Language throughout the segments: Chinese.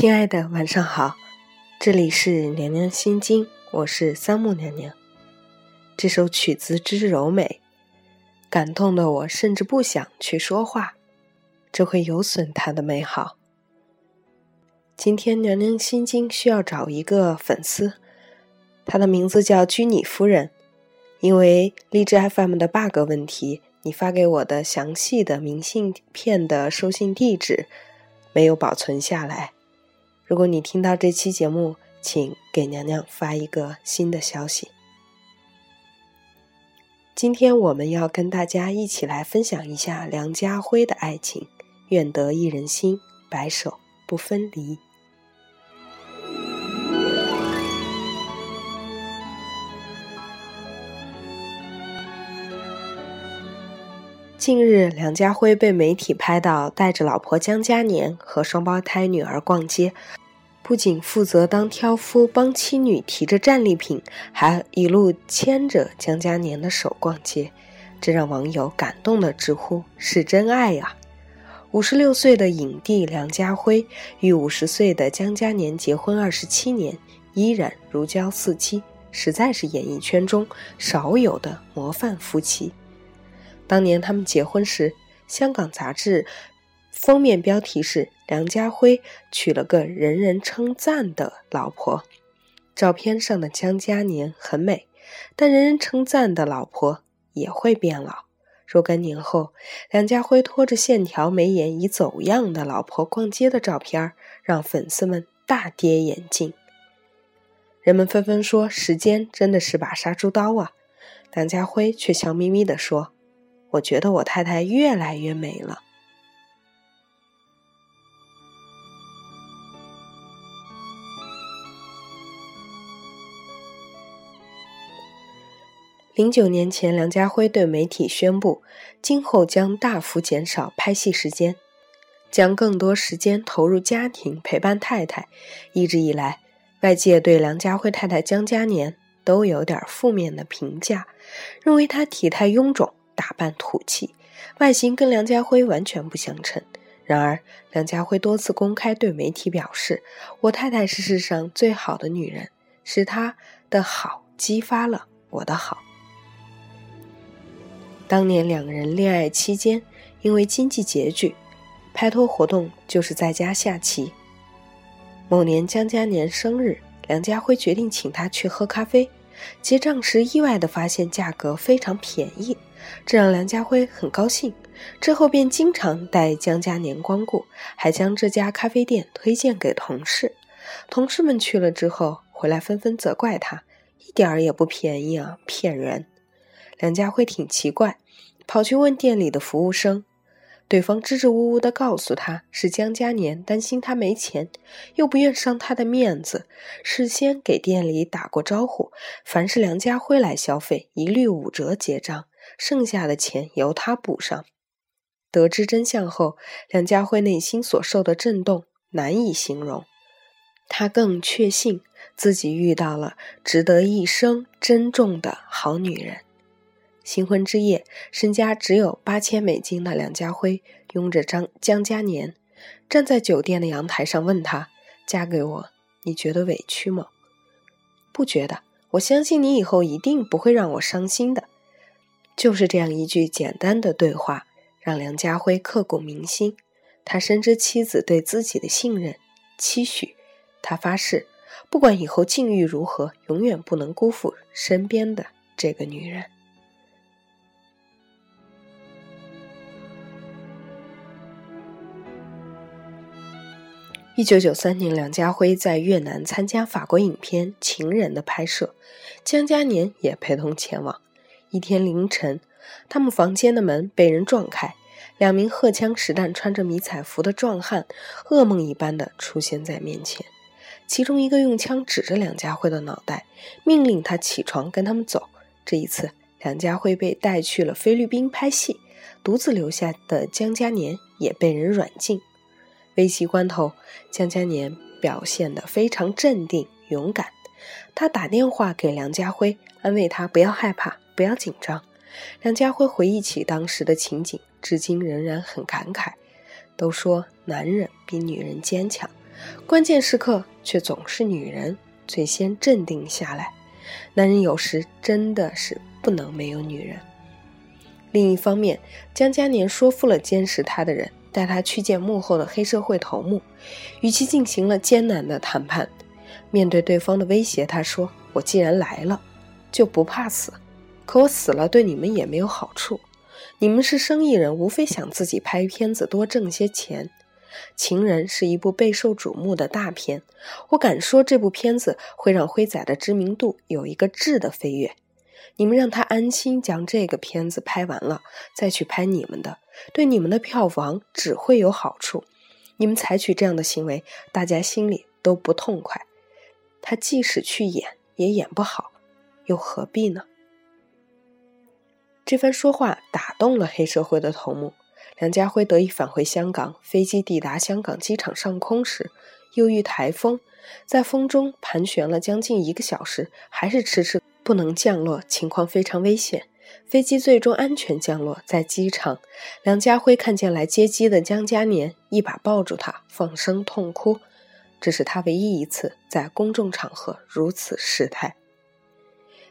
亲爱的，晚上好，这里是娘娘心经，我是三木娘娘。这首曲子之柔美，感动的我甚至不想去说话，这会有损它的美好。今天娘娘心经需要找一个粉丝，他的名字叫居里夫人。因为荔枝 FM 的 bug 问题，你发给我的详细的明信片的收信地址没有保存下来。如果你听到这期节目，请给娘娘发一个新的消息。今天我们要跟大家一起来分享一下梁家辉的爱情，愿得一人心，白首不分离。近日，梁家辉被媒体拍到带着老婆江嘉年和双胞胎女儿逛街，不仅负责当挑夫帮妻女提着战利品，还一路牵着江嘉年的手逛街，这让网友感动的直呼是真爱呀！五十六岁的影帝梁家辉与五十岁的江嘉年结婚二十七年，依然如胶似漆，实在是演艺圈中少有的模范夫妻。当年他们结婚时，香港杂志封面标题是“梁家辉娶了个人人称赞的老婆”。照片上的江嘉年很美，但人人称赞的老婆也会变老。若干年后，梁家辉拖着线条眉眼已走样的老婆逛街的照片，让粉丝们大跌眼镜。人们纷纷说：“时间真的是把杀猪刀啊！”梁家辉却笑眯眯地说。我觉得我太太越来越美了。零九年前，梁家辉对媒体宣布，今后将大幅减少拍戏时间，将更多时间投入家庭陪伴太太。一直以来，外界对梁家辉太太江嘉年都有点负面的评价，认为她体态臃肿。打扮土气，外形跟梁家辉完全不相称。然而，梁家辉多次公开对媒体表示：“我太太是世上最好的女人，是她的好激发了我的好。”当年两人恋爱期间，因为经济拮据，拍拖活动就是在家下棋。某年江嘉年生日，梁家辉决定请他去喝咖啡，结账时意外地发现价格非常便宜。这让梁家辉很高兴，之后便经常带江嘉年光顾，还将这家咖啡店推荐给同事。同事们去了之后回来纷纷责怪他，一点儿也不便宜啊，骗人！梁家辉挺奇怪，跑去问店里的服务生，对方支支吾吾地告诉他是江嘉年担心他没钱，又不愿伤他的面子，事先给店里打过招呼，凡是梁家辉来消费，一律五折结账。剩下的钱由他补上。得知真相后，梁家辉内心所受的震动难以形容。他更确信自己遇到了值得一生珍重的好女人。新婚之夜，身家只有八千美金的梁家辉拥着张江嘉年，站在酒店的阳台上，问他：“嫁给我，你觉得委屈吗？”“不觉得，我相信你以后一定不会让我伤心的。”就是这样一句简单的对话，让梁家辉刻骨铭心。他深知妻子对自己的信任、期许，他发誓，不管以后境遇如何，永远不能辜负身边的这个女人。一九九三年，梁家辉在越南参加法国影片《情人》的拍摄，江嘉年也陪同前往。一天凌晨，他们房间的门被人撞开，两名荷枪实弹、穿着迷彩服的壮汉噩梦一般的出现在面前。其中一个用枪指着梁家辉的脑袋，命令他起床跟他们走。这一次，梁家辉被带去了菲律宾拍戏，独自留下的江嘉年也被人软禁。危急关头，江嘉年表现得非常镇定勇敢。他打电话给梁家辉，安慰他不要害怕。不要紧张。梁家辉回忆起当时的情景，至今仍然很感慨。都说男人比女人坚强，关键时刻却总是女人最先镇定下来。男人有时真的是不能没有女人。另一方面，江嘉年说服了监视他的人，带他去见幕后的黑社会头目，与其进行了艰难的谈判。面对对方的威胁，他说：“我既然来了，就不怕死。可我死了，对你们也没有好处。你们是生意人，无非想自己拍片子多挣些钱。情人是一部备受瞩目的大片，我敢说这部片子会让辉仔的知名度有一个质的飞跃。你们让他安心将这个片子拍完了，再去拍你们的，对你们的票房只会有好处。你们采取这样的行为，大家心里都不痛快。”他即使去演，也演不好，又何必呢？这番说话打动了黑社会的头目梁家辉，得以返回香港。飞机抵达香港机场上空时，又遇台风，在风中盘旋了将近一个小时，还是迟迟不能降落，情况非常危险。飞机最终安全降落在机场，梁家辉看见来接机的江嘉年，一把抱住他，放声痛哭。这是他唯一一次在公众场合如此失态。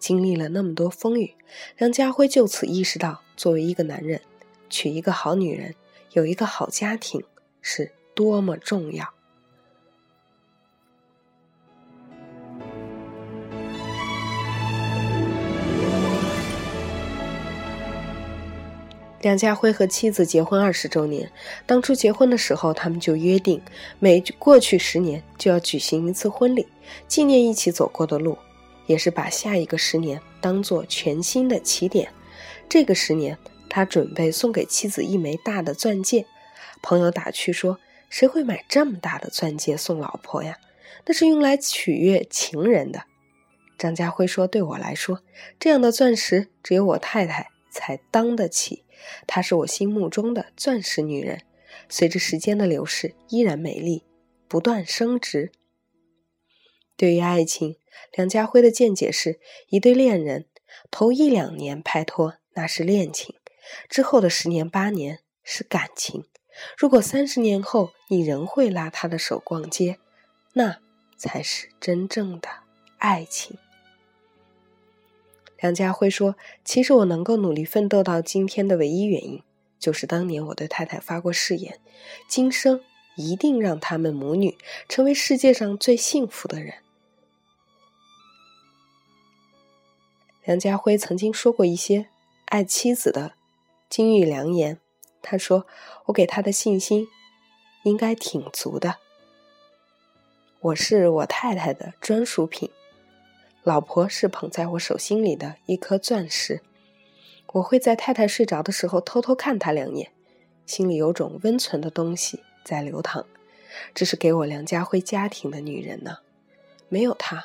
经历了那么多风雨，梁家辉就此意识到，作为一个男人，娶一个好女人，有一个好家庭是多么重要。梁家辉和妻子结婚二十周年，当初结婚的时候，他们就约定，每过去十年就要举行一次婚礼，纪念一起走过的路，也是把下一个十年当做全新的起点。这个十年，他准备送给妻子一枚大的钻戒。朋友打趣说：“谁会买这么大的钻戒送老婆呀？那是用来取悦情人的。”张家辉说：“对我来说，这样的钻石只有我太太才当得起。”她是我心目中的钻石女人，随着时间的流逝，依然美丽，不断升值。对于爱情，梁家辉的见解是：一对恋人头一两年拍拖那是恋情，之后的十年八年是感情。如果三十年后你仍会拉他的手逛街，那才是真正的爱情。梁家辉说：“其实我能够努力奋斗到今天的唯一原因，就是当年我对太太发过誓言，今生一定让他们母女成为世界上最幸福的人。”梁家辉曾经说过一些爱妻子的金玉良言，他说：“我给他的信心应该挺足的，我是我太太的专属品。”老婆是捧在我手心里的一颗钻石，我会在太太睡着的时候偷偷看她两眼，心里有种温存的东西在流淌。这是给我梁家辉家庭的女人呢，没有她，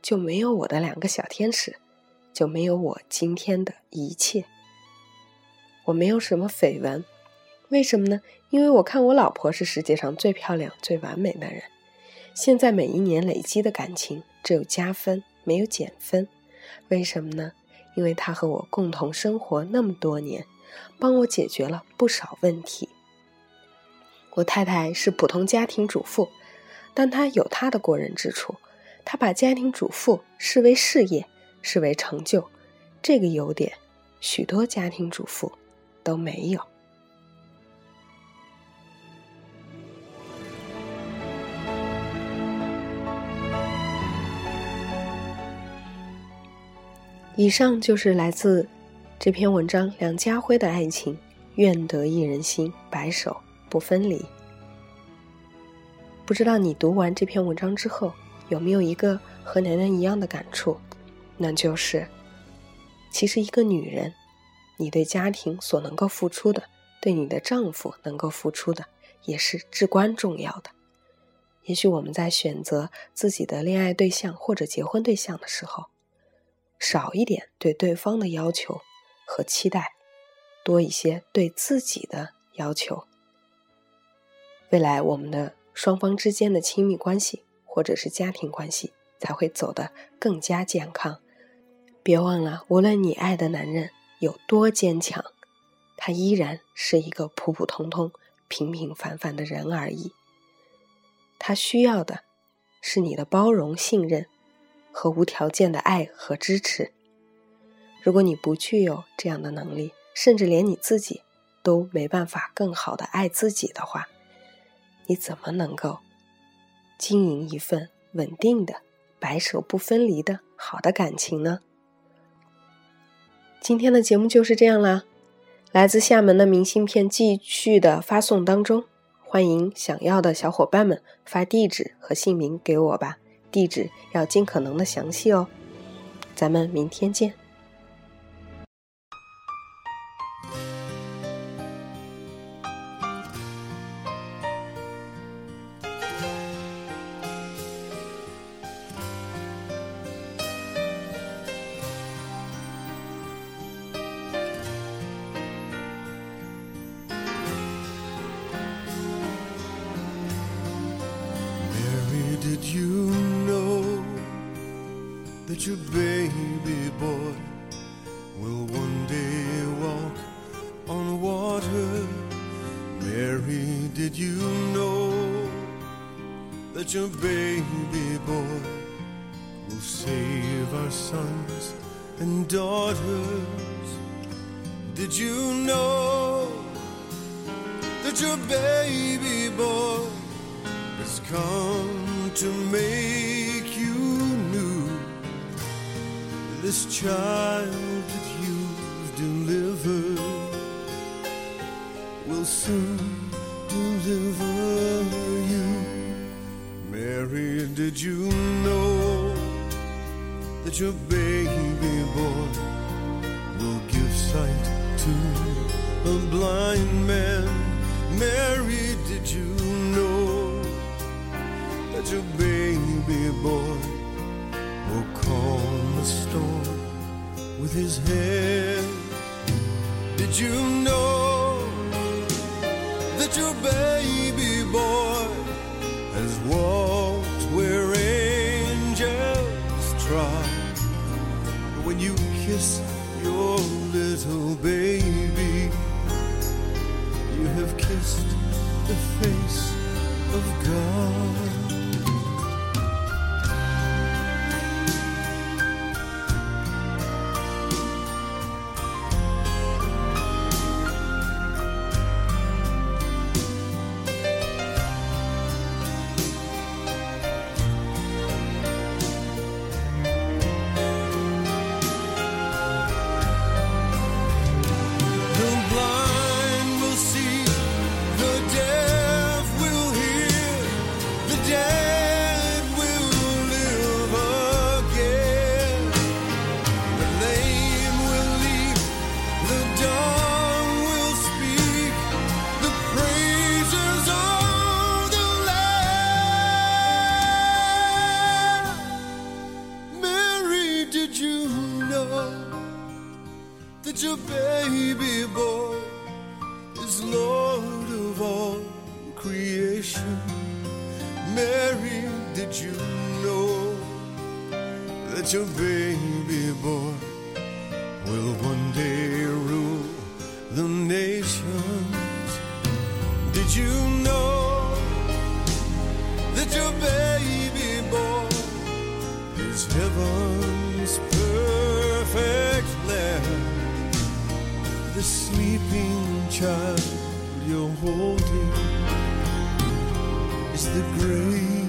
就没有我的两个小天使，就没有我今天的一切。我没有什么绯闻，为什么呢？因为我看我老婆是世界上最漂亮、最完美的人。现在每一年累积的感情只有加分。没有减分，为什么呢？因为他和我共同生活那么多年，帮我解决了不少问题。我太太是普通家庭主妇，但她有她的过人之处。她把家庭主妇视为事业，视为成就，这个优点许多家庭主妇都没有。以上就是来自这篇文章梁家辉的爱情，愿得一人心，白首不分离。不知道你读完这篇文章之后，有没有一个和楠楠一样的感触？那就是，其实一个女人，你对家庭所能够付出的，对你的丈夫能够付出的，也是至关重要的。也许我们在选择自己的恋爱对象或者结婚对象的时候，少一点对对方的要求和期待，多一些对自己的要求。未来我们的双方之间的亲密关系或者是家庭关系才会走得更加健康。别忘了，无论你爱的男人有多坚强，他依然是一个普普通通、平平凡凡的人而已。他需要的是你的包容、信任和无条件的爱和支持。如果你不具有这样的能力，甚至连你自己都没办法更好的爱自己的话，你怎么能够经营一份稳定的、白首不分离的好的感情呢？今天的节目就是这样啦。来自厦门的明信片继续的发送当中，欢迎想要的小伙伴们发地址和姓名给我吧，地址要尽可能的详细哦。咱们明天见。Your baby boy will one day walk on water? Mary, did you know that your baby boy will save our sons and daughters? Did you know that your baby boy has come? to make This child that you've delivered will soon deliver you. Mary, did you know that your baby boy will give sight to a blind man? Mary, did you know? that your baby boy will calm the storm with his hair. Did you know that your baby boy has walked where angels trod? When you kiss your little baby, you have kissed the face of God. That your baby boy will one day rule the nations? Did you know that your baby boy is heaven's perfect lamb? the sleeping child you're holding is the great